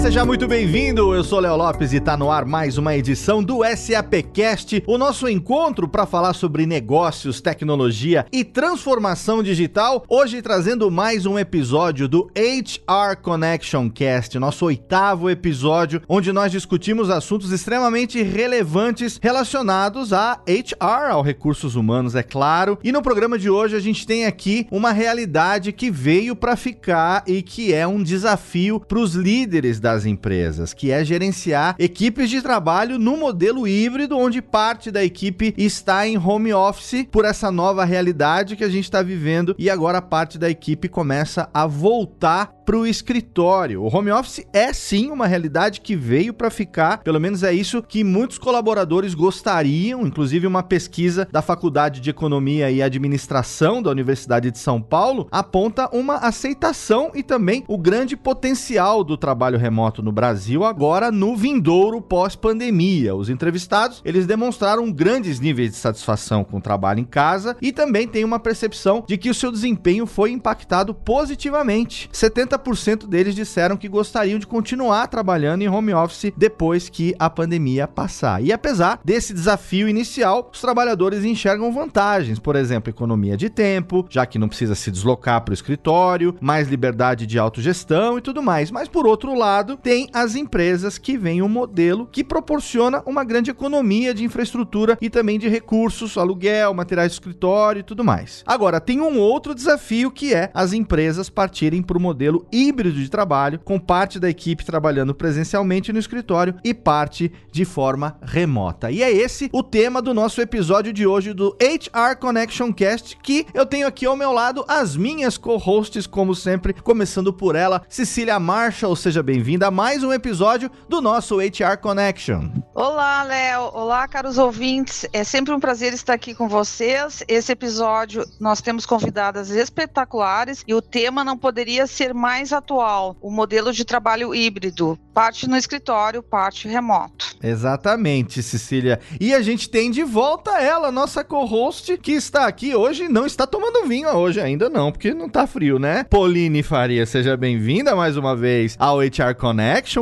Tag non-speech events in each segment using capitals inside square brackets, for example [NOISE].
Seja muito bem-vindo. Eu sou Léo Lopes e está no ar mais uma edição do SAPcast, o nosso encontro para falar sobre negócios, tecnologia e transformação digital. Hoje trazendo mais um episódio do HR Connection Cast, nosso oitavo episódio, onde nós discutimos assuntos extremamente relevantes relacionados a HR, ao recursos humanos, é claro. E no programa de hoje a gente tem aqui uma realidade que veio para ficar e que é um desafio para os líderes das empresas, que é gerenciar equipes de trabalho no modelo híbrido, onde parte da equipe está em home office por essa nova realidade que a gente está vivendo e agora parte da equipe começa a voltar para o escritório. O home office é sim uma realidade que veio para ficar, pelo menos é isso que muitos colaboradores gostariam. Inclusive, uma pesquisa da Faculdade de Economia e Administração da Universidade de São Paulo aponta uma aceitação e também o grande potencial do trabalho remoto no Brasil agora no vindouro pós-pandemia. Os entrevistados, eles demonstraram grandes níveis de satisfação com o trabalho em casa e também tem uma percepção de que o seu desempenho foi impactado positivamente. 70% deles disseram que gostariam de continuar trabalhando em home office depois que a pandemia passar. E apesar desse desafio inicial, os trabalhadores enxergam vantagens, por exemplo, economia de tempo, já que não precisa se deslocar para o escritório, mais liberdade de autogestão e tudo mais. Mas por outro lado, tem as empresas que veem um modelo que proporciona uma grande economia de infraestrutura e também de recursos, aluguel, materiais de escritório e tudo mais. Agora, tem um outro desafio que é as empresas partirem para o modelo híbrido de trabalho, com parte da equipe trabalhando presencialmente no escritório e parte de forma remota. E é esse o tema do nosso episódio de hoje do HR Connection Cast, que eu tenho aqui ao meu lado as minhas co-hosts, como sempre, começando por ela, Cecília Marshall, seja bem-vinda a mais um episódio do nosso HR Connection. Olá, Léo. Olá, caros ouvintes. É sempre um prazer estar aqui com vocês. Esse episódio nós temos convidadas espetaculares e o tema não poderia ser mais atual: o modelo de trabalho híbrido, parte no escritório, parte remoto. Exatamente, Cecília. E a gente tem de volta ela, nossa co-host, que está aqui hoje, não está tomando vinho hoje ainda não, porque não tá frio, né? Pauline Faria, seja bem-vinda mais uma vez ao HR Connection.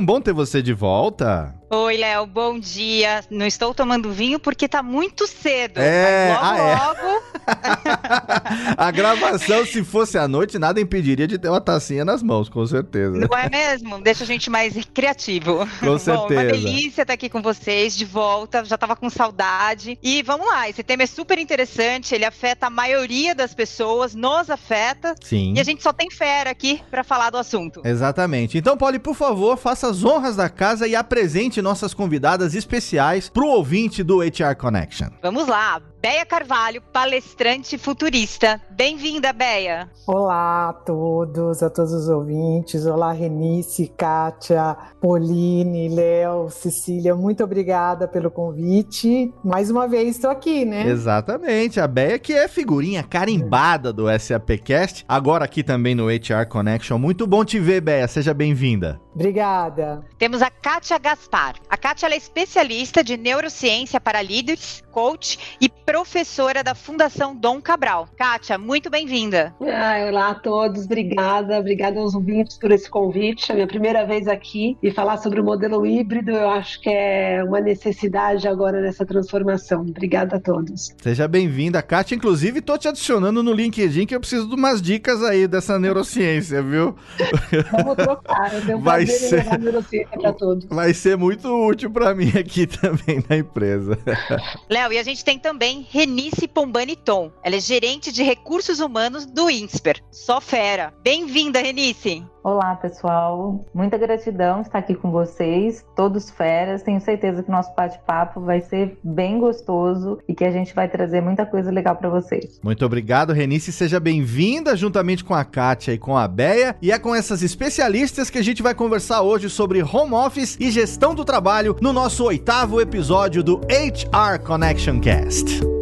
Bom ter você de volta. Oi, Léo, bom dia. Não estou tomando vinho porque tá muito cedo. É, logo, ah, é. logo. [LAUGHS] a gravação, se fosse à noite, nada impediria de ter uma tacinha nas mãos, com certeza. Não é mesmo? Deixa a gente mais criativo. Com certeza. Bom, uma delícia estar aqui com vocês, de volta. Já tava com saudade. E vamos lá, esse tema é super interessante. Ele afeta a maioria das pessoas, nos afeta. Sim. E a gente só tem fera aqui para falar do assunto. Exatamente. Então, Polly, por favor, faça as honras da casa e apresente nossas convidadas especiais pro ouvinte do HR Connection. Vamos lá. Beia Carvalho, palestrante futurista. Bem-vinda, Beia. Olá a todos, a todos os ouvintes. Olá, Renice, Kátia, Pauline, Léo, Cecília. Muito obrigada pelo convite. Mais uma vez estou aqui, né? Exatamente. A Beia que é figurinha carimbada do SAPcast, agora aqui também no HR Connection. Muito bom te ver, Beia. Seja bem-vinda. Obrigada. Temos a Kátia Gaspar. A Kátia é especialista de neurociência para líderes, coach e professora da Fundação Dom Cabral. Kátia, muito bem-vinda. Ah, olá a todos, obrigada. Obrigada aos ouvintes por esse convite. É a minha primeira vez aqui e falar sobre o modelo híbrido, eu acho que é uma necessidade agora nessa transformação. Obrigada a todos. Seja bem-vinda, Kátia. Inclusive, tô te adicionando no LinkedIn que eu preciso de umas dicas aí dessa neurociência, viu? Vamos trocar, eu tenho Vai prazer ser- em levar neurociência para todos. Vai ser muito útil para mim aqui [LAUGHS] também na empresa. Léo, e a gente tem também Renice Pombani Tom. Ela é gerente de recursos humanos do INSPER. Só fera. Bem-vinda, Renice. Olá, pessoal. Muita gratidão estar aqui com vocês, todos feras. Tenho certeza que o nosso bate-papo vai ser bem gostoso e que a gente vai trazer muita coisa legal para vocês. Muito obrigado, Renice. Seja bem-vinda juntamente com a Kátia e com a Beia. E é com essas especialistas que a gente vai conversar hoje sobre home office e gestão do trabalho no nosso oitavo episódio do HR Connection Cast.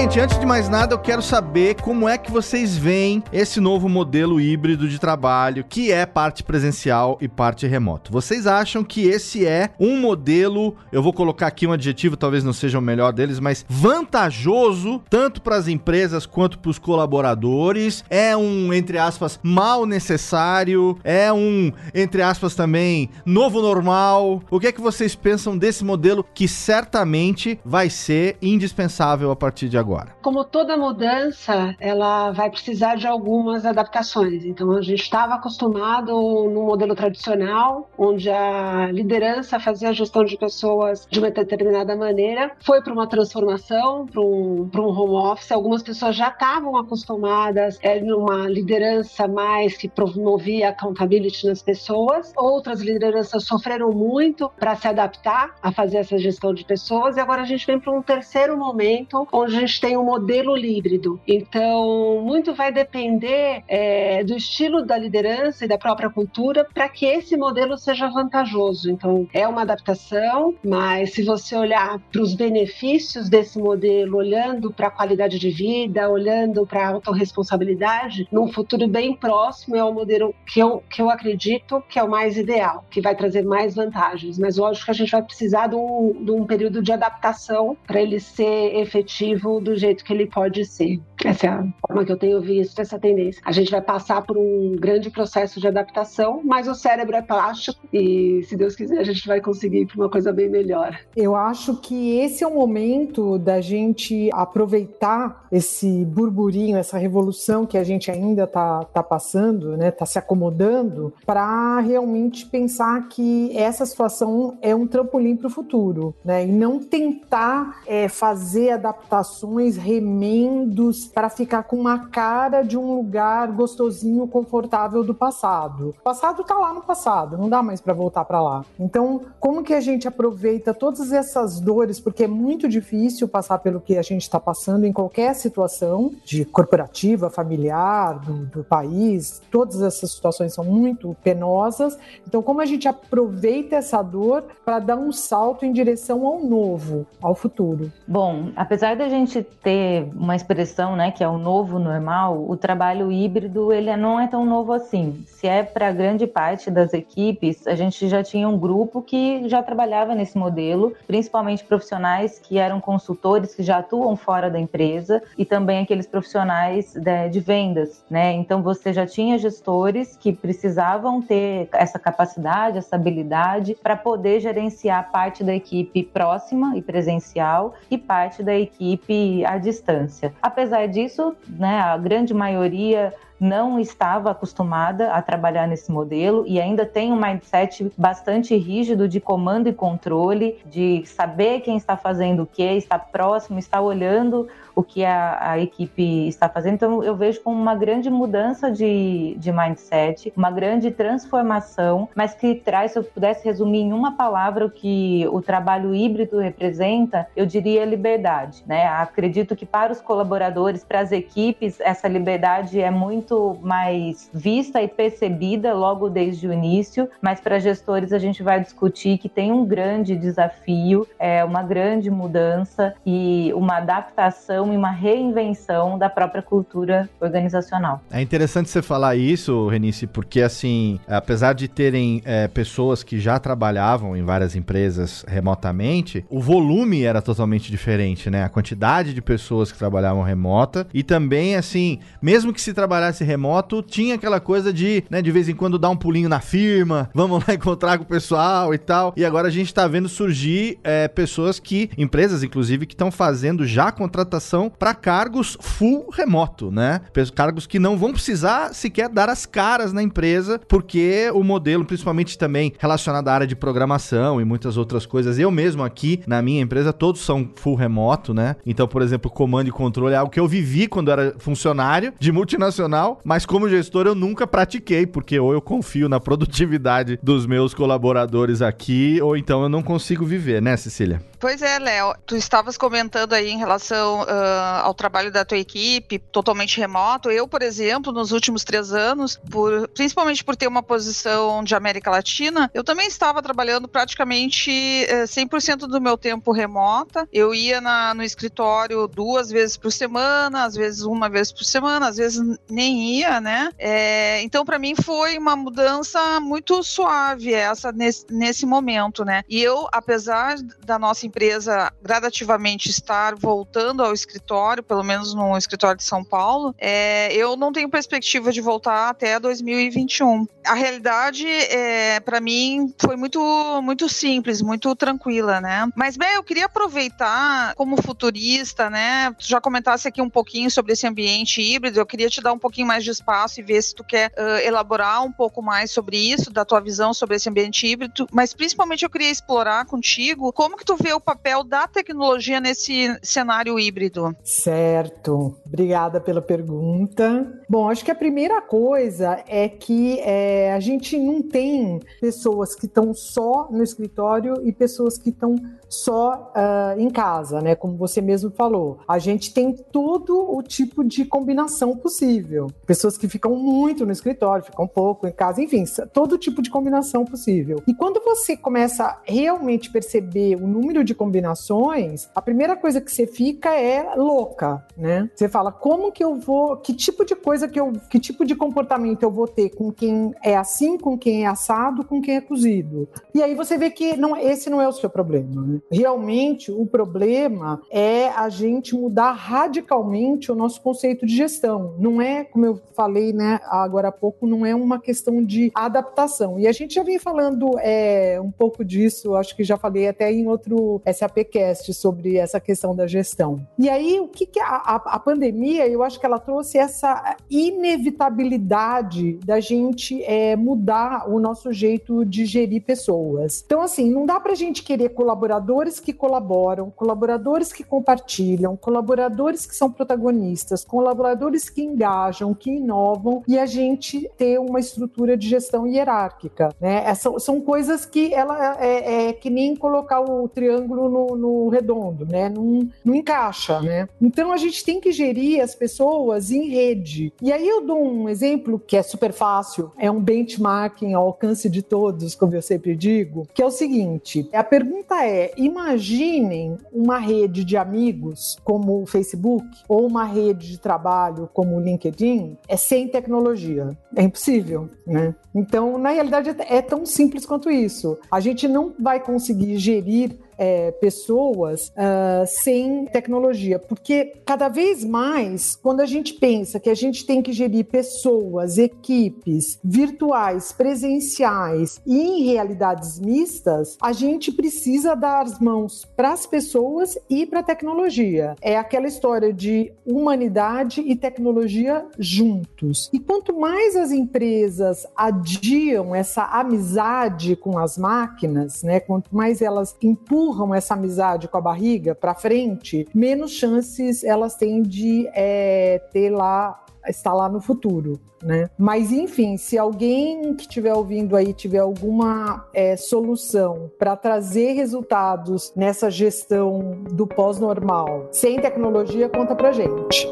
Gente, antes de mais nada, eu quero saber como é que vocês veem esse novo modelo híbrido de trabalho, que é parte presencial e parte remoto. Vocês acham que esse é um modelo, eu vou colocar aqui um adjetivo, talvez não seja o melhor deles, mas vantajoso tanto para as empresas quanto para os colaboradores? É um, entre aspas, mal necessário? É um, entre aspas, também novo normal? O que é que vocês pensam desse modelo que certamente vai ser indispensável a partir de agora? Como toda mudança, ela vai precisar de algumas adaptações. Então, a gente estava acostumado no modelo tradicional, onde a liderança fazia a gestão de pessoas de uma determinada maneira, foi para uma transformação, para um, um home office. Algumas pessoas já estavam acostumadas é, numa liderança mais que promovia accountability nas pessoas, outras lideranças sofreram muito para se adaptar a fazer essa gestão de pessoas, e agora a gente vem para um terceiro momento, onde a gente tem um modelo híbrido. Então, muito vai depender é, do estilo da liderança e da própria cultura para que esse modelo seja vantajoso. Então, é uma adaptação, mas se você olhar para os benefícios desse modelo, olhando para a qualidade de vida, olhando para a autorresponsabilidade, num futuro bem próximo, é o modelo que eu, que eu acredito que é o mais ideal, que vai trazer mais vantagens. Mas lógico que a gente vai precisar de um, de um período de adaptação para ele ser efetivo do jeito que ele pode ser. Essa é a forma que eu tenho visto essa tendência. A gente vai passar por um grande processo de adaptação, mas o cérebro é plástico e, se Deus quiser, a gente vai conseguir para uma coisa bem melhor. Eu acho que esse é o momento da gente aproveitar esse burburinho, essa revolução que a gente ainda está tá passando, né, está se acomodando, para realmente pensar que essa situação é um trampolim para o futuro, né, e não tentar é, fazer adaptações, remendos para ficar com uma cara de um lugar gostosinho, confortável do passado. O passado está lá no passado, não dá mais para voltar para lá. Então, como que a gente aproveita todas essas dores, porque é muito difícil passar pelo que a gente está passando em qualquer situação, de corporativa, familiar, do, do país, todas essas situações são muito penosas. Então, como a gente aproveita essa dor para dar um salto em direção ao novo, ao futuro? Bom, apesar da gente ter uma expressão, né, que é o novo normal, o trabalho híbrido ele não é tão novo assim. Se é para grande parte das equipes, a gente já tinha um grupo que já trabalhava nesse modelo, principalmente profissionais que eram consultores que já atuam fora da empresa e também aqueles profissionais de, de vendas, né? Então você já tinha gestores que precisavam ter essa capacidade, essa habilidade para poder gerenciar parte da equipe próxima e presencial e parte da equipe à distância. Apesar disso, né, a grande maioria não estava acostumada a trabalhar nesse modelo e ainda tem um mindset bastante rígido de comando e controle, de saber quem está fazendo o que, está próximo, está olhando o que a, a equipe está fazendo. Então, eu vejo como uma grande mudança de, de mindset, uma grande transformação, mas que traz, se eu pudesse resumir em uma palavra o que o trabalho híbrido representa, eu diria liberdade. Né? Acredito que para os colaboradores, para as equipes, essa liberdade é muito mais vista e percebida logo desde o início, mas para gestores a gente vai discutir que tem um grande desafio, é uma grande mudança e uma adaptação e uma reinvenção da própria cultura organizacional. É interessante você falar isso, Renice, porque assim, apesar de terem é, pessoas que já trabalhavam em várias empresas remotamente, o volume era totalmente diferente, né? A quantidade de pessoas que trabalhavam remota e também, assim, mesmo que se trabalhasse remoto, tinha aquela coisa de, né, de vez em quando dar um pulinho na firma, vamos lá [LAUGHS] encontrar com o pessoal e tal. E agora a gente tá vendo surgir é, pessoas que, empresas inclusive, que estão fazendo já contratação para cargos full remoto, né? Cargos que não vão precisar sequer dar as caras na empresa, porque o modelo, principalmente também relacionado à área de programação e muitas outras coisas, eu mesmo aqui na minha empresa, todos são full remoto, né? Então, por exemplo, comando e controle é algo que eu vivi quando era funcionário de multinacional, mas como gestor eu nunca pratiquei, porque ou eu confio na produtividade dos meus colaboradores aqui, ou então eu não consigo viver, né, Cecília? Pois é, Léo, tu estavas comentando aí em relação uh, ao trabalho da tua equipe, totalmente remoto. Eu, por exemplo, nos últimos três anos, por, principalmente por ter uma posição de América Latina, eu também estava trabalhando praticamente uh, 100% do meu tempo remota. Eu ia na, no escritório duas vezes por semana, às vezes uma vez por semana, às vezes nem ia, né? É, então, para mim, foi uma mudança muito suave essa nesse, nesse momento, né? E eu, apesar da nossa empresa gradativamente estar voltando ao escritório, pelo menos no escritório de São Paulo, é, eu não tenho perspectiva de voltar até 2021. A realidade, é, para mim, foi muito, muito simples, muito tranquila, né? Mas, bem, eu queria aproveitar como futurista, né? Tu já comentasse aqui um pouquinho sobre esse ambiente híbrido, eu queria te dar um pouquinho mais de espaço e ver se tu quer uh, elaborar um pouco mais sobre isso, da tua visão sobre esse ambiente híbrido, mas principalmente eu queria explorar contigo como que tu vê o papel da tecnologia nesse cenário híbrido. Certo, obrigada pela pergunta. Bom, acho que a primeira coisa é que é, a gente não tem pessoas que estão só no escritório e pessoas que estão só uh, em casa, né? Como você mesmo falou. A gente tem todo o tipo de combinação possível. Pessoas que ficam muito no escritório, ficam pouco em casa, enfim, todo tipo de combinação possível. E quando você começa a realmente perceber o número de combinações, a primeira coisa que você fica é louca, né? Você fala, como que eu vou, que tipo de coisa que eu, que tipo de comportamento eu vou ter com quem é assim, com quem é assado, com quem é cozido. E aí você vê que não, esse não é o seu problema, né? Realmente, o problema é a gente mudar radicalmente o nosso conceito de gestão. Não é, como eu falei né, agora há pouco, não é uma questão de adaptação. E a gente já vem falando é, um pouco disso, acho que já falei até em outro SAPcast sobre essa questão da gestão. E aí, o que, que a, a, a pandemia, eu acho que ela trouxe essa inevitabilidade da gente é, mudar o nosso jeito de gerir pessoas. Então, assim, não dá para a gente querer colaborador colaboradores que colaboram, colaboradores que compartilham, colaboradores que são protagonistas, colaboradores que engajam, que inovam e a gente ter uma estrutura de gestão hierárquica. Né? São coisas que ela é, é, que nem colocar o triângulo no, no redondo, né? Não, não encaixa, né? Então a gente tem que gerir as pessoas em rede. E aí eu dou um exemplo que é super fácil, é um benchmarking ao alcance de todos, como eu sempre digo, que é o seguinte: a pergunta é imaginem uma rede de amigos como o Facebook ou uma rede de trabalho como o LinkedIn é sem tecnologia. É impossível, né? Então, na realidade, é tão simples quanto isso. A gente não vai conseguir gerir é, pessoas uh, sem tecnologia, porque cada vez mais, quando a gente pensa que a gente tem que gerir pessoas, equipes virtuais, presenciais e em realidades mistas, a gente precisa dar as mãos para as pessoas e para a tecnologia. É aquela história de humanidade e tecnologia juntos. E quanto mais as empresas adiam essa amizade com as máquinas, né, quanto mais elas empurram empurram essa amizade com a barriga para frente, menos chances elas têm de é, ter lá estar lá no futuro, né? Mas enfim, se alguém que estiver ouvindo aí tiver alguma é, solução para trazer resultados nessa gestão do pós-normal sem tecnologia, conta pra gente.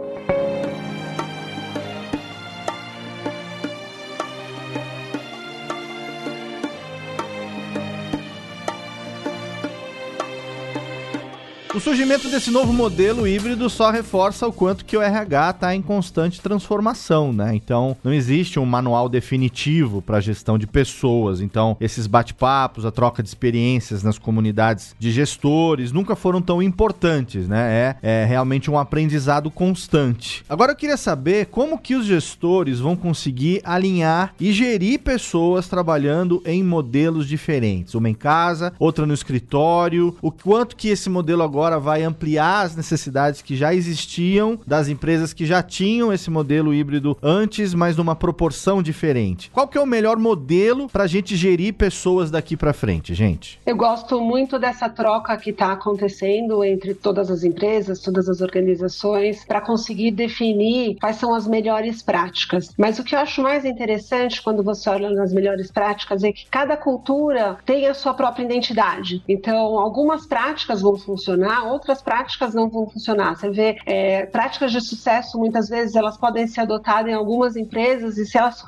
O surgimento desse novo modelo híbrido só reforça o quanto que o RH está em constante transformação, né? Então, não existe um manual definitivo para a gestão de pessoas. Então, esses bate-papos, a troca de experiências nas comunidades de gestores nunca foram tão importantes, né? É, é realmente um aprendizado constante. Agora eu queria saber como que os gestores vão conseguir alinhar e gerir pessoas trabalhando em modelos diferentes, uma em casa, outra no escritório, o quanto que esse modelo agora agora vai ampliar as necessidades que já existiam das empresas que já tinham esse modelo híbrido antes, mas numa proporção diferente. Qual que é o melhor modelo para a gente gerir pessoas daqui para frente, gente? Eu gosto muito dessa troca que está acontecendo entre todas as empresas, todas as organizações, para conseguir definir quais são as melhores práticas. Mas o que eu acho mais interessante quando você olha nas melhores práticas é que cada cultura tem a sua própria identidade. Então, algumas práticas vão funcionar, outras práticas não vão funcionar. Você vê é, práticas de sucesso, muitas vezes elas podem ser adotadas em algumas empresas e se elas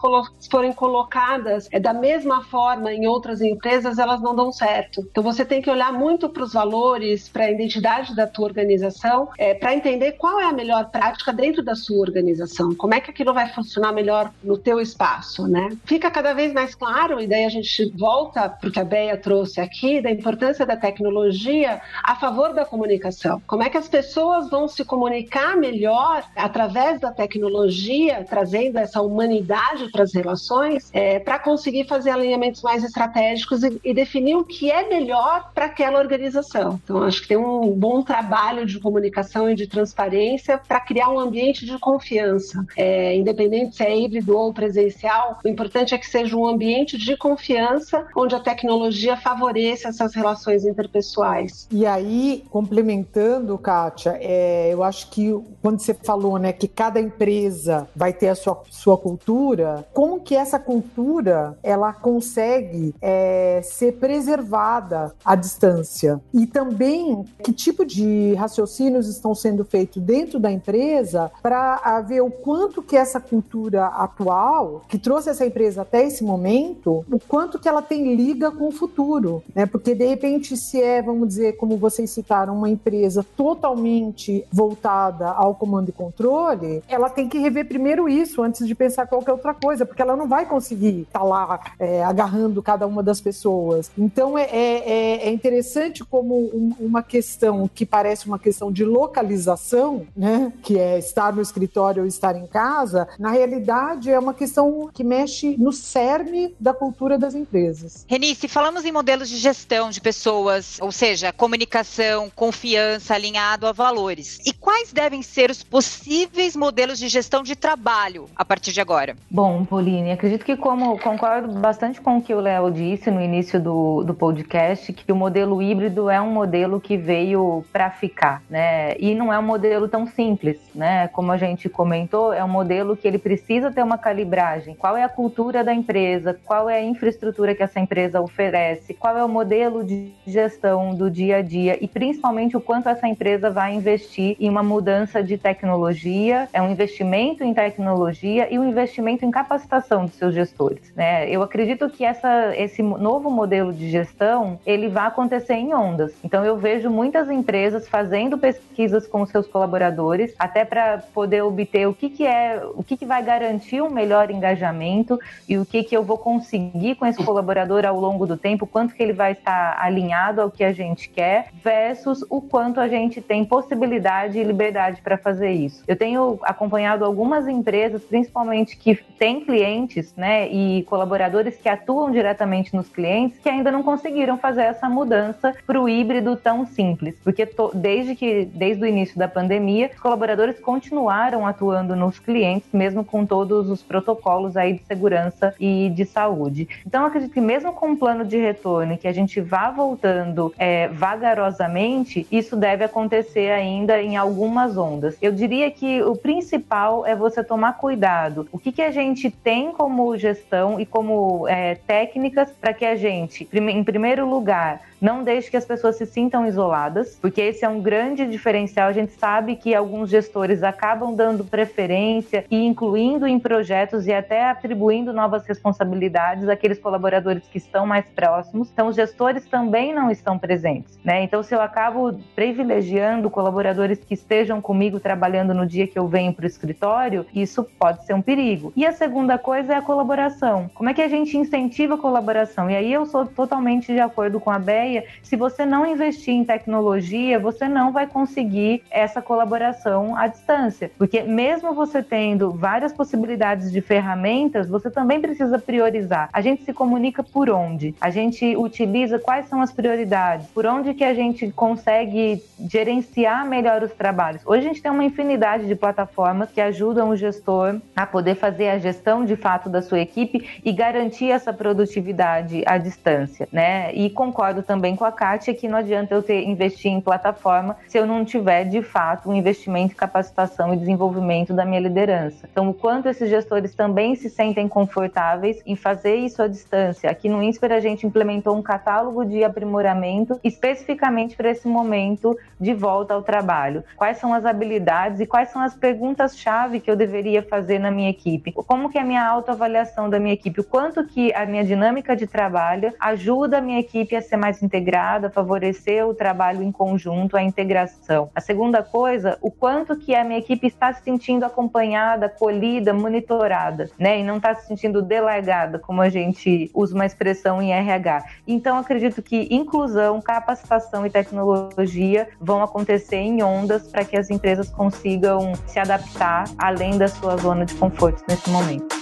forem colocadas é, da mesma forma em outras empresas, elas não dão certo. Então, você tem que olhar muito para os valores, para a identidade da tua organização, é, para entender qual é a melhor prática dentro da sua organização. Como é que aquilo vai funcionar melhor no teu espaço, né? Fica cada vez mais claro, e daí a gente volta para o que a Beia trouxe aqui, da importância da tecnologia a favor da comunicação. Como é que as pessoas vão se comunicar melhor através da tecnologia, trazendo essa humanidade para as relações, é, para conseguir fazer alinhamentos mais estratégicos e, e definir o que é melhor para aquela organização. Então, acho que tem um bom trabalho de comunicação e de transparência para criar um ambiente de confiança. É, independente se é híbrido ou presencial, o importante é que seja um ambiente de confiança onde a tecnologia favoreça essas relações interpessoais. E aí, complementando, Kátia, é, eu acho que quando você falou né, que cada empresa vai ter a sua, sua cultura, como que essa cultura ela consegue é, ser preservada à distância? E também que tipo de raciocínios estão sendo feitos dentro da empresa para ver o quanto que essa cultura atual, que trouxe essa empresa até esse momento, o quanto que ela tem liga com o futuro, né? Porque de repente se é, vamos dizer, como vocês citaram, uma empresa totalmente voltada ao comando e controle, ela tem que rever primeiro isso antes de pensar qualquer outra coisa, porque ela não vai conseguir estar tá lá é, agarrando cada uma das pessoas. Então é, é, é, é interessante como um, uma questão que parece uma questão de localização, né? Que é estar no escritório ou estar em casa, na realidade é uma questão que mexe no cerne da cultura das empresas. Renice, falamos em modelos de gestão de pessoas, ou seja, comunicação, confiança alinhado a valores. E quais devem ser os possíveis modelos de gestão de trabalho a partir de agora? Bom, Pauline, acredito que como concordo bastante com o que o Léo disse no início do, do podcast, que o modelo híbrido é um modelo que veio para ficar, né? E não é um modelo tão simples, né? Como a gente comentou, é um modelo que ele precisa ter uma calibragem. Qual é a cultura da empresa? Qual é a infraestrutura que essa empresa oferece? Qual é o modelo de gestão do dia a dia? E principalmente o quanto essa empresa vai investir em uma mudança de tecnologia, é um investimento em tecnologia e um investimento em capacitação de seus gestores, né? Eu acredito que essa, esse novo modelo de gestão, ele vai acontecer em ondas. Então eu vejo muitas empresas fazendo pesquisas com seus colaboradores, até para poder obter o que, que é, o que, que vai garantir um melhor engajamento e o que, que eu vou conseguir com esse colaborador ao longo do tempo, quanto que ele vai estar alinhado ao que a gente quer, versus o quanto a gente tem possibilidade e liberdade para fazer isso. Eu tenho acompanhado algumas empresas, principalmente que têm clientes, né, e colaboradores que atuam diretamente nos clientes, que ainda não conseguiram fazer essa mudança para o híbrido tão simples, porque to, desde que desde o início da pandemia, os colaboradores continuaram atuando nos clientes, mesmo com todos os protocolos aí de segurança e de saúde. Então, acredito que mesmo com um plano de retorno que a gente vá voltando é, vagarosamente, isso deve acontecer ainda em algumas ondas. Eu diria que o principal é você tomar cuidado. O que, que a gente tem como gestão e como é, técnicas para que a gente, em primeiro lugar, não deixe que as pessoas se sintam isoladas, porque esse é um grande diferencial. A gente sabe que alguns gestores acabam dando preferência e incluindo em projetos e até atribuindo novas responsabilidades àqueles colaboradores que estão mais próximos. Então, os gestores também não estão presentes, né? Então, se eu acabo privilegiando colaboradores que estejam comigo trabalhando no dia que eu venho para o escritório, isso pode ser um perigo. E a segunda coisa é a colaboração. Como é que a gente incentiva a colaboração? E aí eu sou totalmente de acordo com a Bé ideia, se você não investir em tecnologia, você não vai conseguir essa colaboração à distância. Porque mesmo você tendo várias possibilidades de ferramentas, você também precisa priorizar. A gente se comunica por onde? A gente utiliza quais são as prioridades? Por onde que a gente consegue gerenciar melhor os trabalhos? Hoje a gente tem uma infinidade de plataformas que ajudam o gestor a poder fazer a gestão de fato da sua equipe e garantir essa produtividade à distância, né? E concordo também com a Kátia que não adianta eu ter investir em plataforma se eu não tiver de fato um investimento em capacitação e desenvolvimento da minha liderança. Então, o quanto esses gestores também se sentem confortáveis em fazer isso à distância. Aqui no INSPER a gente implementou um catálogo de aprimoramento especificamente para esse momento de volta ao trabalho. Quais são as habilidades e quais são as perguntas-chave que eu deveria fazer na minha equipe? Como que é a minha autoavaliação da minha equipe? O quanto que a minha dinâmica de trabalho ajuda a minha equipe a ser mais integrada, favorecer o trabalho em conjunto, a integração. A segunda coisa, o quanto que a minha equipe está se sentindo acompanhada, acolhida, monitorada, né? E não está se sentindo delegada, como a gente usa uma expressão em RH. Então, acredito que inclusão, capacitação e tecnologia vão acontecer em ondas para que as empresas consigam se adaptar além da sua zona de conforto nesse momento.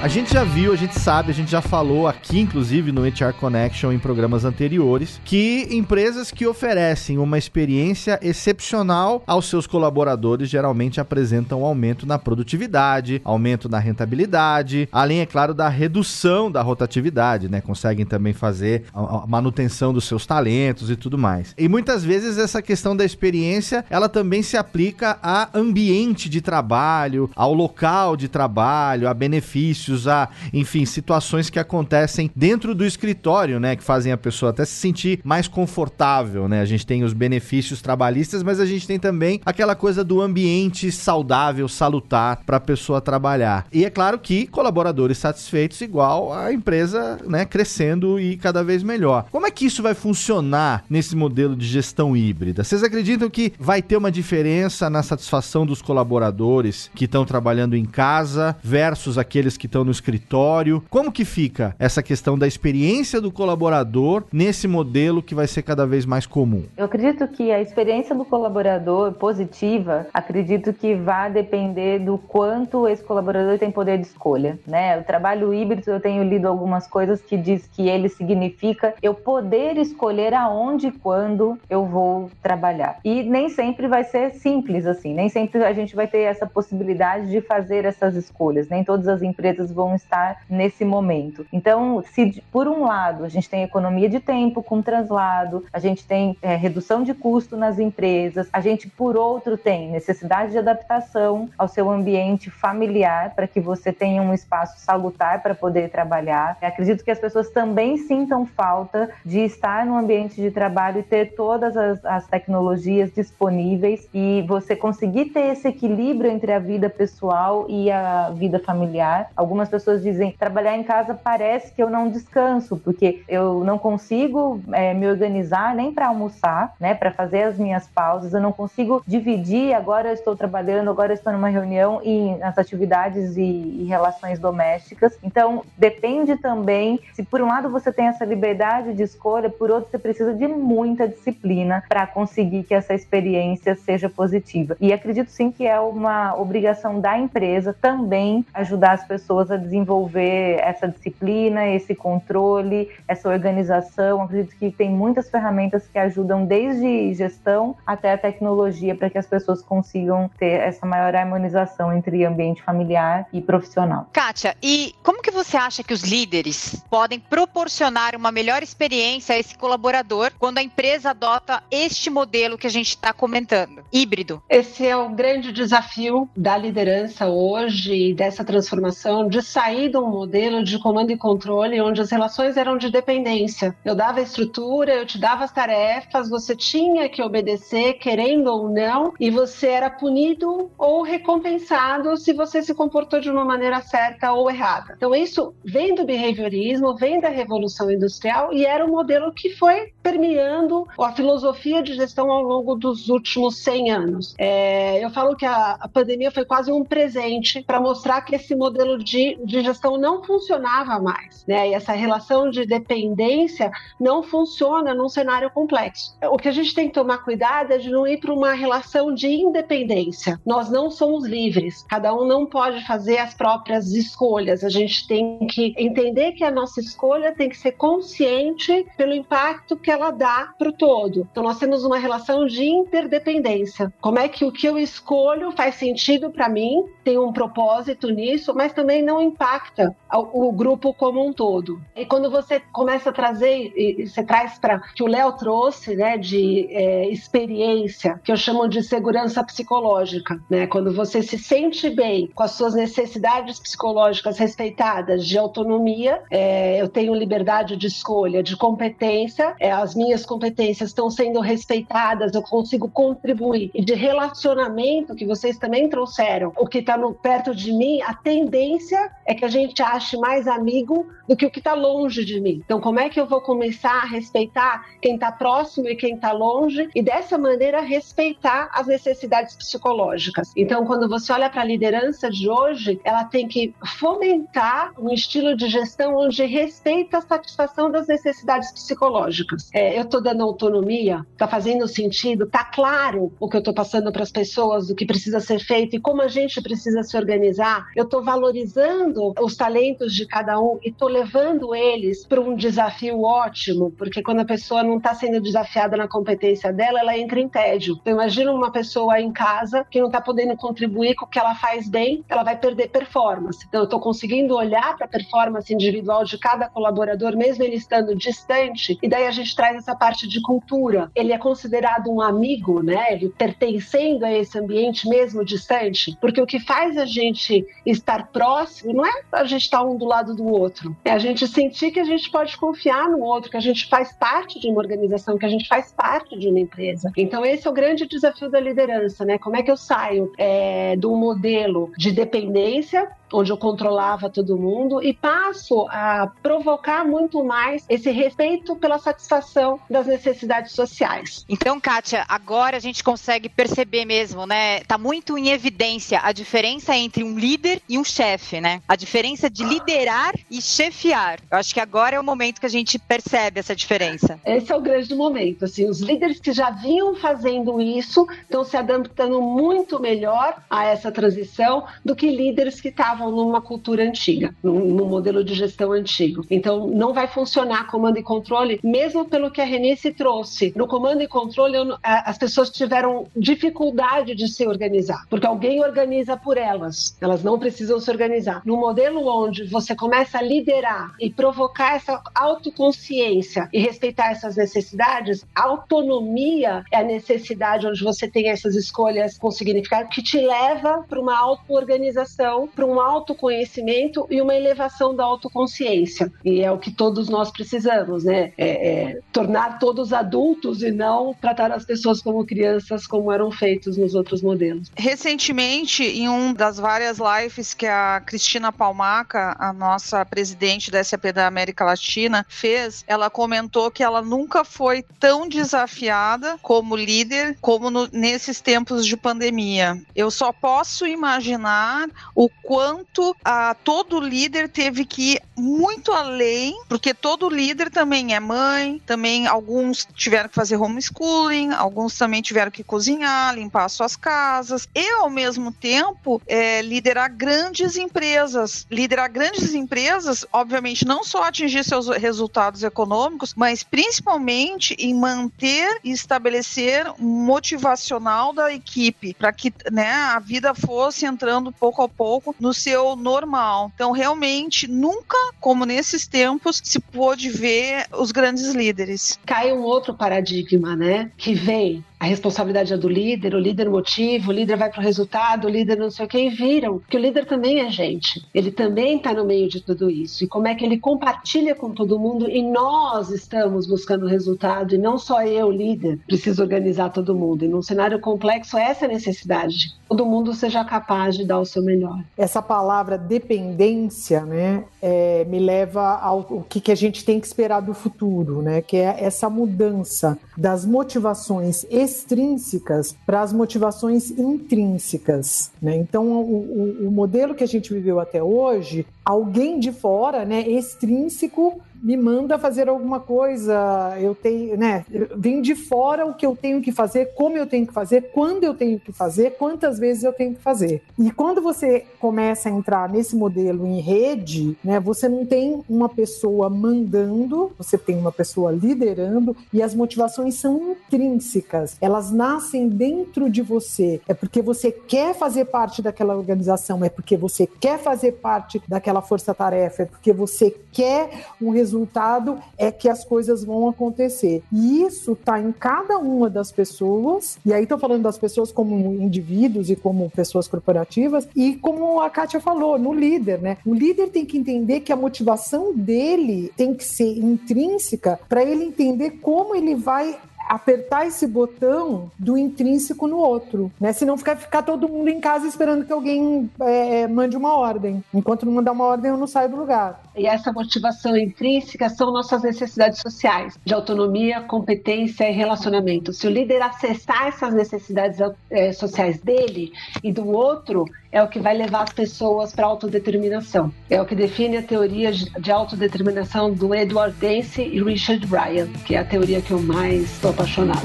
A gente já viu, a gente sabe, a gente já falou aqui, inclusive no HR Connection em programas anteriores, que empresas que oferecem uma experiência excepcional aos seus colaboradores geralmente apresentam aumento na produtividade, aumento na rentabilidade, além, é claro, da redução da rotatividade, né? Conseguem também fazer a manutenção dos seus talentos e tudo mais. E muitas vezes essa questão da experiência, ela também se aplica a ambiente de trabalho, ao local de trabalho, a benefícios benefícios, a, enfim, situações que acontecem dentro do escritório, né? Que fazem a pessoa até se sentir mais confortável, né? A gente tem os benefícios trabalhistas, mas a gente tem também aquela coisa do ambiente saudável, salutar para a pessoa trabalhar. E é claro que colaboradores satisfeitos igual a empresa, né, crescendo e cada vez melhor. Como é que isso vai funcionar nesse modelo de gestão híbrida? Vocês acreditam que vai ter uma diferença na satisfação dos colaboradores que estão trabalhando em casa versus aqueles que estão estão no escritório. Como que fica essa questão da experiência do colaborador nesse modelo que vai ser cada vez mais comum? Eu acredito que a experiência do colaborador positiva, acredito que vai depender do quanto esse colaborador tem poder de escolha, né? O trabalho híbrido, eu tenho lido algumas coisas que diz que ele significa eu poder escolher aonde e quando eu vou trabalhar. E nem sempre vai ser simples assim, nem sempre a gente vai ter essa possibilidade de fazer essas escolhas. Nem todas as empresas vão estar nesse momento. Então, se por um lado a gente tem economia de tempo com translado, a gente tem é, redução de custo nas empresas, a gente por outro tem necessidade de adaptação ao seu ambiente familiar para que você tenha um espaço salutar para poder trabalhar. Eu acredito que as pessoas também sintam falta de estar no ambiente de trabalho e ter todas as, as tecnologias disponíveis e você conseguir ter esse equilíbrio entre a vida pessoal e a vida familiar. Algumas Algumas pessoas dizem trabalhar em casa parece que eu não descanso, porque eu não consigo é, me organizar nem para almoçar, né, para fazer as minhas pausas, eu não consigo dividir. Agora eu estou trabalhando, agora eu estou numa reunião e nas atividades e, e relações domésticas. Então depende também se por um lado você tem essa liberdade de escolha, por outro você precisa de muita disciplina para conseguir que essa experiência seja positiva. E acredito sim que é uma obrigação da empresa também ajudar as pessoas pessoas a desenvolver essa disciplina, esse controle, essa organização. Acredito que tem muitas ferramentas que ajudam desde gestão até a tecnologia para que as pessoas consigam ter essa maior harmonização entre ambiente familiar e profissional. Kátia, e como que você acha que os líderes podem proporcionar uma melhor experiência a esse colaborador quando a empresa adota este modelo que a gente está comentando, híbrido? Esse é o grande desafio da liderança hoje, dessa transformação de de sair de um modelo de comando e controle onde as relações eram de dependência. Eu dava a estrutura, eu te dava as tarefas, você tinha que obedecer, querendo ou não, e você era punido ou recompensado se você se comportou de uma maneira certa ou errada. Então, isso vem do behaviorismo, vem da revolução industrial e era um modelo que foi permeando a filosofia de gestão ao longo dos últimos 100 anos. É, eu falo que a, a, pandemia foi quase um presente para mostrar que esse modelo de, de gestão não funcionava mais, né? E essa relação de dependência não funciona num cenário complexo. O que a gente tem que tomar cuidado é de não ir para uma relação de independência. Nós não somos livres, cada um não pode fazer as próprias escolhas. A gente tem que entender que a nossa escolha tem que ser consciente pelo impacto que ela dá para o todo. Então, nós temos uma relação de interdependência. Como é que o que eu escolho faz sentido para mim, tem um propósito nisso, mas também não impacta o grupo como um todo. E quando você começa a trazer, e você traz para que o Léo trouxe, né, de é, experiência, que eu chamo de segurança psicológica, né? Quando você se sente bem com as suas necessidades psicológicas respeitadas, de autonomia, é, eu tenho liberdade de escolha, de competência, é, as minhas competências estão sendo respeitadas, eu consigo contribuir. E de relacionamento, que vocês também trouxeram, o que está perto de mim, a tendência é que a gente ache mais amigo do que o que está longe de mim. Então, como é que eu vou começar a respeitar quem está próximo e quem está longe e dessa maneira respeitar as necessidades psicológicas? Então, quando você olha para a liderança de hoje, ela tem que fomentar um estilo de gestão onde respeita a satisfação das necessidades psicológicas. É, eu estou dando autonomia, está fazendo sentido, está claro o que eu estou passando para as pessoas, o que precisa ser feito e como a gente precisa se organizar. Eu estou valorizando os talentos de cada um e estou levando eles para um desafio ótimo, porque quando a pessoa não está sendo desafiada na competência dela, ela entra em tédio. Então, imagina uma pessoa em casa que não está podendo contribuir com o que ela faz bem, ela vai perder performance. Então, eu estou conseguindo olhar para a performance individual de cada colaborador, mesmo ele estando distante, e daí a gente traz essa parte de cultura. Ele é considerado um amigo, né? Ele pertencendo a esse ambiente mesmo distante, porque o que faz a gente estar próximo não é a gente estar um do lado do outro, é a gente sentir que a gente pode confiar no outro, que a gente faz parte de uma organização, que a gente faz parte de uma empresa. Então esse é o grande desafio da liderança, né? Como é que eu saio é, do modelo de dependência onde eu controlava todo mundo, e passo a provocar muito mais esse respeito pela satisfação das necessidades sociais. Então, Kátia, agora a gente consegue perceber mesmo, né? Tá muito em evidência a diferença entre um líder e um chefe, né? A diferença de liderar e chefiar. Eu acho que agora é o momento que a gente percebe essa diferença. Esse é o grande momento. Assim, os líderes que já vinham fazendo isso estão se adaptando muito melhor a essa transição do que líderes que estavam estavam numa cultura antiga, num, modelo de gestão antigo. Então, não vai funcionar comando e controle, mesmo pelo que a Renice trouxe. No comando e controle, eu, as pessoas tiveram dificuldade de se organizar, porque alguém organiza por elas. Elas não precisam se organizar. No modelo onde você começa a liderar e provocar essa autoconsciência e respeitar essas necessidades, autonomia é a necessidade onde você tem essas escolhas com significado que te leva para uma auto-organização, para um autoconhecimento e uma elevação da autoconsciência. E é o que todos nós precisamos, né? É, é, tornar todos adultos e não tratar as pessoas como crianças, como eram feitos nos outros modelos. Recentemente, em um das várias lives que a Cristina Palmaca, a nossa presidente da SAP da América Latina, fez, ela comentou que ela nunca foi tão desafiada como líder como no, nesses tempos de pandemia. Eu só posso imaginar o quanto quanto a todo líder teve que ir muito além, porque todo líder também é mãe, também alguns tiveram que fazer homeschooling, alguns também tiveram que cozinhar, limpar suas casas, e ao mesmo tempo é, liderar grandes empresas. Liderar grandes empresas, obviamente, não só atingir seus resultados econômicos, mas principalmente em manter e estabelecer um motivacional da equipe, para que né, a vida fosse entrando pouco a pouco no seu normal. Então, realmente, nunca, como nesses tempos, se pôde ver os grandes líderes. Cai um outro paradigma, né? Que vem a responsabilidade é do líder, o líder motiva, o líder vai para o resultado, o líder não sei o que, e viram que o líder também é gente. Ele também está no meio de tudo isso. E como é que ele compartilha com todo mundo e nós estamos buscando resultado e não só eu, líder, preciso organizar todo mundo. E num cenário complexo, essa é a necessidade. Todo mundo seja capaz de dar o seu melhor. Essa palavra dependência, né, é, me leva ao o que, que a gente tem que esperar do futuro, né, que é essa mudança das motivações extrínsecas para as motivações intrínsecas. Né? Então, o, o, o modelo que a gente viveu até hoje, alguém de fora, né, extrínseco, me manda fazer alguma coisa, eu tenho, né, vem de fora o que eu tenho que fazer, como eu tenho que fazer, quando eu tenho que fazer, quantas vezes eu tenho que fazer. E quando você começa a entrar nesse modelo em rede, né, você não tem uma pessoa mandando, você tem uma pessoa liderando e as motivações são intrínsecas. Elas nascem dentro de você. É porque você quer fazer parte daquela organização, é porque você quer fazer parte daquela força-tarefa, é porque você quer um resultado resultado é que as coisas vão acontecer. E isso está em cada uma das pessoas, e aí estou falando das pessoas como indivíduos e como pessoas corporativas, e como a Kátia falou, no líder, né? O líder tem que entender que a motivação dele tem que ser intrínseca para ele entender como ele vai apertar esse botão do intrínseco no outro, né? Senão ficar, ficar todo mundo em casa esperando que alguém é, mande uma ordem. Enquanto não mandar uma ordem, eu não saio do lugar. E essa motivação intrínseca são nossas necessidades sociais, de autonomia, competência e relacionamento. Se o líder acessar essas necessidades é, sociais dele e do outro, é o que vai levar as pessoas para a autodeterminação. É o que define a teoria de autodeterminação do Edward Dance e Richard Ryan, que é a teoria que eu mais estou apaixonada.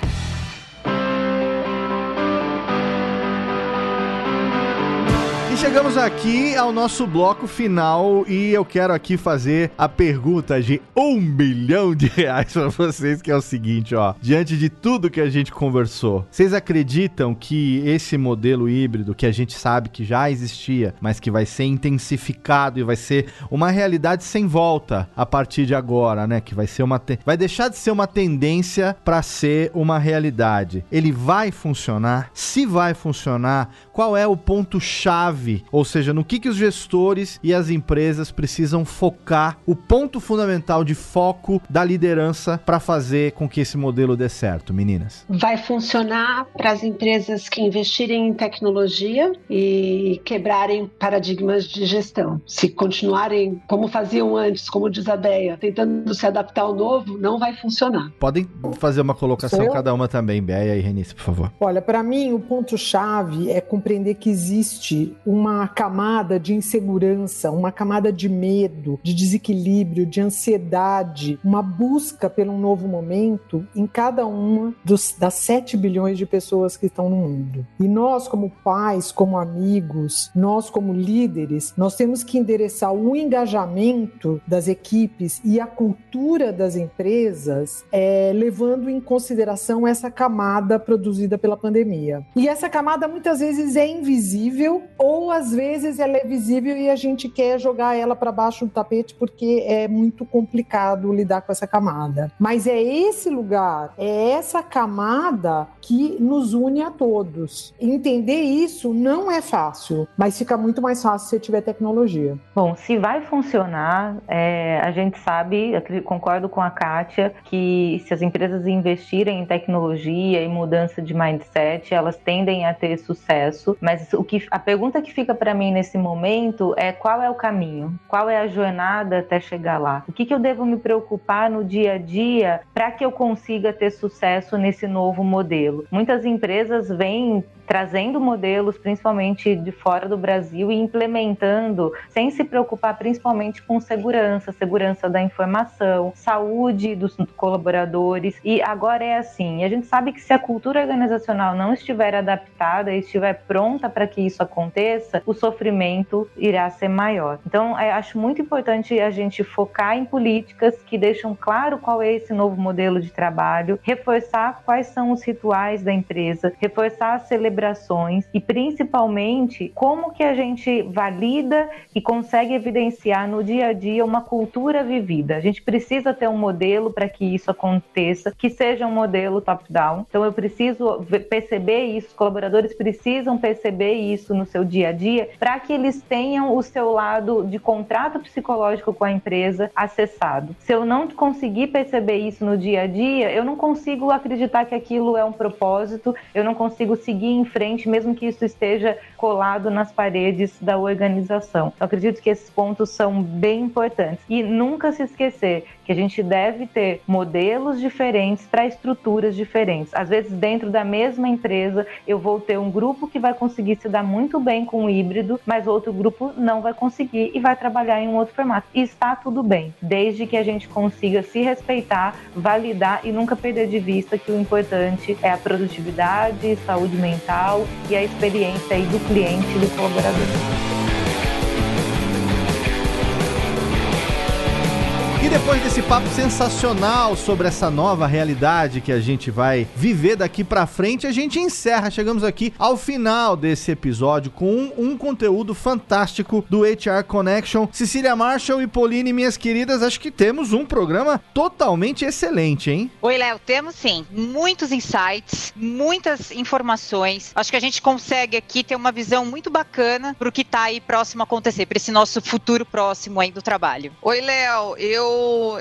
[LAUGHS] chegamos aqui ao nosso bloco final e eu quero aqui fazer a pergunta de um bilhão de reais para vocês, que é o seguinte, ó. Diante de tudo que a gente conversou, vocês acreditam que esse modelo híbrido, que a gente sabe que já existia, mas que vai ser intensificado e vai ser uma realidade sem volta a partir de agora, né? Que vai ser uma te... vai deixar de ser uma tendência para ser uma realidade. Ele vai funcionar? Se vai funcionar, qual é o ponto chave ou seja, no que, que os gestores e as empresas precisam focar, o ponto fundamental de foco da liderança para fazer com que esse modelo dê certo, meninas? Vai funcionar para as empresas que investirem em tecnologia e quebrarem paradigmas de gestão. Se continuarem como faziam antes, como diz a Beia, tentando se adaptar ao novo, não vai funcionar. Podem fazer uma colocação cada uma também, Beia e Renice, por favor. Olha, para mim o ponto chave é compreender que existe uma camada de insegurança, uma camada de medo, de desequilíbrio, de ansiedade, uma busca pelo novo momento em cada uma dos, das 7 bilhões de pessoas que estão no mundo. E nós, como pais, como amigos, nós, como líderes, nós temos que endereçar o engajamento das equipes e a cultura das empresas, é, levando em consideração essa camada produzida pela pandemia. E essa camada muitas vezes é invisível ou às vezes ela é visível e a gente quer jogar ela para baixo do tapete porque é muito complicado lidar com essa camada. Mas é esse lugar, é essa camada que nos une a todos. Entender isso não é fácil, mas fica muito mais fácil se tiver tecnologia. Bom, se vai funcionar, é, a gente sabe, concordo com a Kátia, que se as empresas investirem em tecnologia e mudança de mindset, elas tendem a ter sucesso. Mas o que a pergunta que fica para mim nesse momento é qual é o caminho, qual é a jornada até chegar lá. O que, que eu devo me preocupar no dia a dia para que eu consiga ter sucesso nesse novo modelo. Muitas empresas vêm trazendo modelos, principalmente de fora do Brasil, e implementando, sem se preocupar principalmente com segurança, segurança da informação, saúde dos colaboradores. E agora é assim: a gente sabe que se a cultura organizacional não estiver adaptada e estiver pronta para que isso aconteça, o sofrimento irá ser maior. Então, é, acho muito importante a gente focar em políticas que deixam claro qual é esse novo modelo de trabalho, reforçar quais são os rituais da empresa, reforçar as celebrações e principalmente como que a gente valida e consegue evidenciar no dia a dia uma cultura vivida. A gente precisa ter um modelo para que isso aconteça, que seja um modelo top-down. Então eu preciso perceber isso, os colaboradores precisam perceber isso no seu dia a dia para que eles tenham o seu lado de contrato psicológico com a empresa acessado. Se eu não conseguir perceber isso no dia a dia, eu não consigo acreditar que aquilo é um propósito, eu não consigo seguir em frente, mesmo que isso esteja colado nas paredes da organização. Eu acredito que esses pontos são bem importantes. E nunca se esquecer que a gente deve ter modelos diferentes para estruturas diferentes. Às vezes, dentro da mesma empresa, eu vou ter um grupo que vai conseguir se dar muito bem com o híbrido, mas outro grupo não vai conseguir e vai trabalhar em um outro formato. E está tudo bem, desde que a gente consiga se respeitar, validar e nunca perder de vista que o importante é a produtividade, saúde mental e a experiência aí do cliente e do colaborador. E depois desse papo sensacional sobre essa nova realidade que a gente vai viver daqui para frente, a gente encerra. Chegamos aqui ao final desse episódio com um, um, conteúdo fantástico do HR Connection. Cecília Marshall e Pauline, minhas queridas, acho que temos um programa totalmente excelente, hein? Oi, Léo, temos sim. Muitos insights, muitas informações. Acho que a gente consegue aqui ter uma visão muito bacana pro que tá aí próximo a acontecer, para esse nosso futuro próximo aí do trabalho. Oi, Léo, eu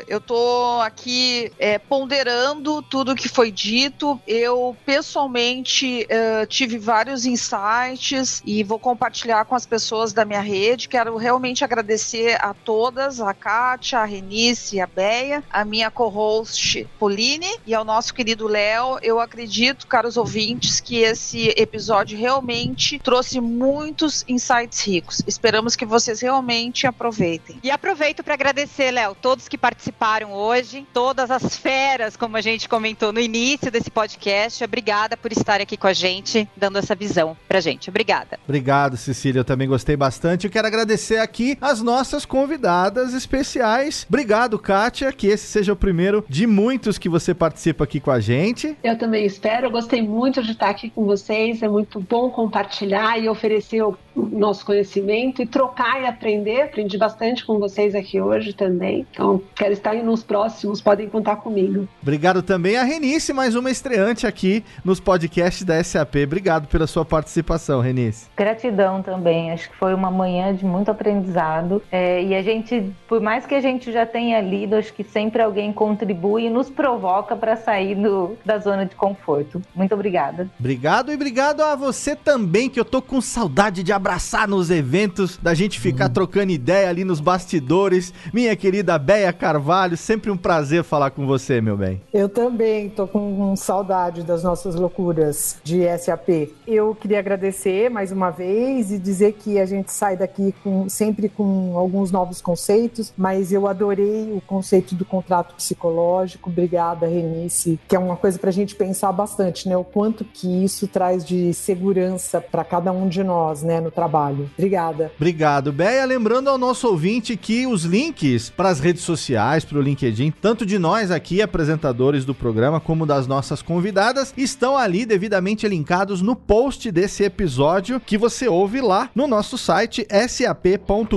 eu, tô aqui é, ponderando tudo que foi dito. Eu pessoalmente uh, tive vários insights e vou compartilhar com as pessoas da minha rede. Quero realmente agradecer a todas, a Kátia, a Renice, a Beia, a minha co-host Pauline e ao nosso querido Léo. Eu acredito, caros ouvintes, que esse episódio realmente trouxe muitos insights ricos. Esperamos que vocês realmente aproveitem. E aproveito para agradecer, Léo, todos todos que participaram hoje, todas as feras, como a gente comentou no início desse podcast. Obrigada por estar aqui com a gente, dando essa visão pra gente. Obrigada. Obrigado, Cecília. Eu também gostei bastante. Eu quero agradecer aqui as nossas convidadas especiais. Obrigado, Kátia, que esse seja o primeiro de muitos que você participa aqui com a gente. Eu também espero. Eu gostei muito de estar aqui com vocês. É muito bom compartilhar e oferecer o nosso conhecimento e trocar e aprender. Aprendi bastante com vocês aqui hoje também. Então, quero estar aí nos próximos, podem contar comigo. Obrigado também a Renice, mais uma estreante aqui nos podcasts da SAP. Obrigado pela sua participação, Renice. Gratidão também. Acho que foi uma manhã de muito aprendizado. É, e a gente, por mais que a gente já tenha lido, acho que sempre alguém contribui e nos provoca para sair do, da zona de conforto. Muito obrigada. Obrigado e obrigado a você também, que eu tô com saudade de abraçar nos eventos, da gente ficar uhum. trocando ideia ali nos bastidores. Minha querida Andréia Carvalho, sempre um prazer falar com você, meu bem. Eu também tô com saudade das nossas loucuras de SAP. Eu queria agradecer mais uma vez e dizer que a gente sai daqui com, sempre com alguns novos conceitos, mas eu adorei o conceito do contrato psicológico. Obrigada, Renice, que é uma coisa para a gente pensar bastante, né? O quanto que isso traz de segurança para cada um de nós, né, no trabalho. Obrigada. Obrigado, Beia. Lembrando ao nosso ouvinte que os links para as redes sociais, para o LinkedIn, tanto de nós aqui, apresentadores do programa, como das nossas convidadas, estão ali devidamente linkados no post desse episódio que você ouve lá no nosso site sap.com.br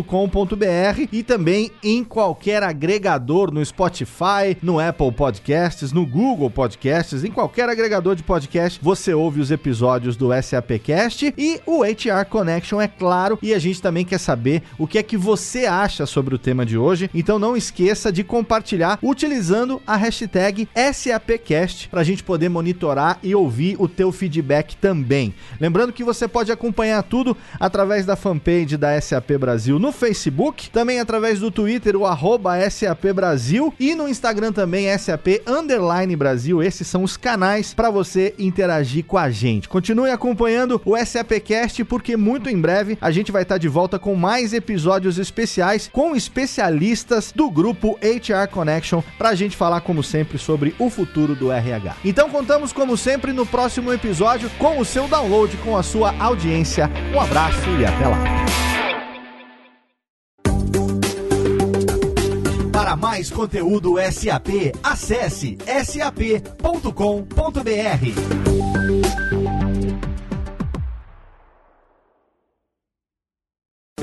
e também em qualquer agregador no Spotify, no Apple Podcasts, no Google Podcasts, em qualquer agregador de podcast, você ouve os episódios do SAPcast e o HR Connection, é claro, e a gente também quer saber o que é que você acha sobre o tema de hoje. Então não esqueça esqueça de compartilhar utilizando a hashtag SAPcast para a gente poder monitorar e ouvir o teu feedback também. Lembrando que você pode acompanhar tudo através da fanpage da SAP Brasil no Facebook, também através do Twitter, o arroba SAP Brasil e no Instagram também SAP Underline Brasil. Esses são os canais para você interagir com a gente. Continue acompanhando o SAPcast porque muito em em breve a gente vai estar de volta com mais episódios especiais com especialistas do grupo HR Connection para a gente falar, como sempre, sobre o futuro do RH. Então contamos, como sempre, no próximo episódio com o seu download, com a sua audiência. Um abraço e até lá. Para mais conteúdo SAP, acesse sap.com.br.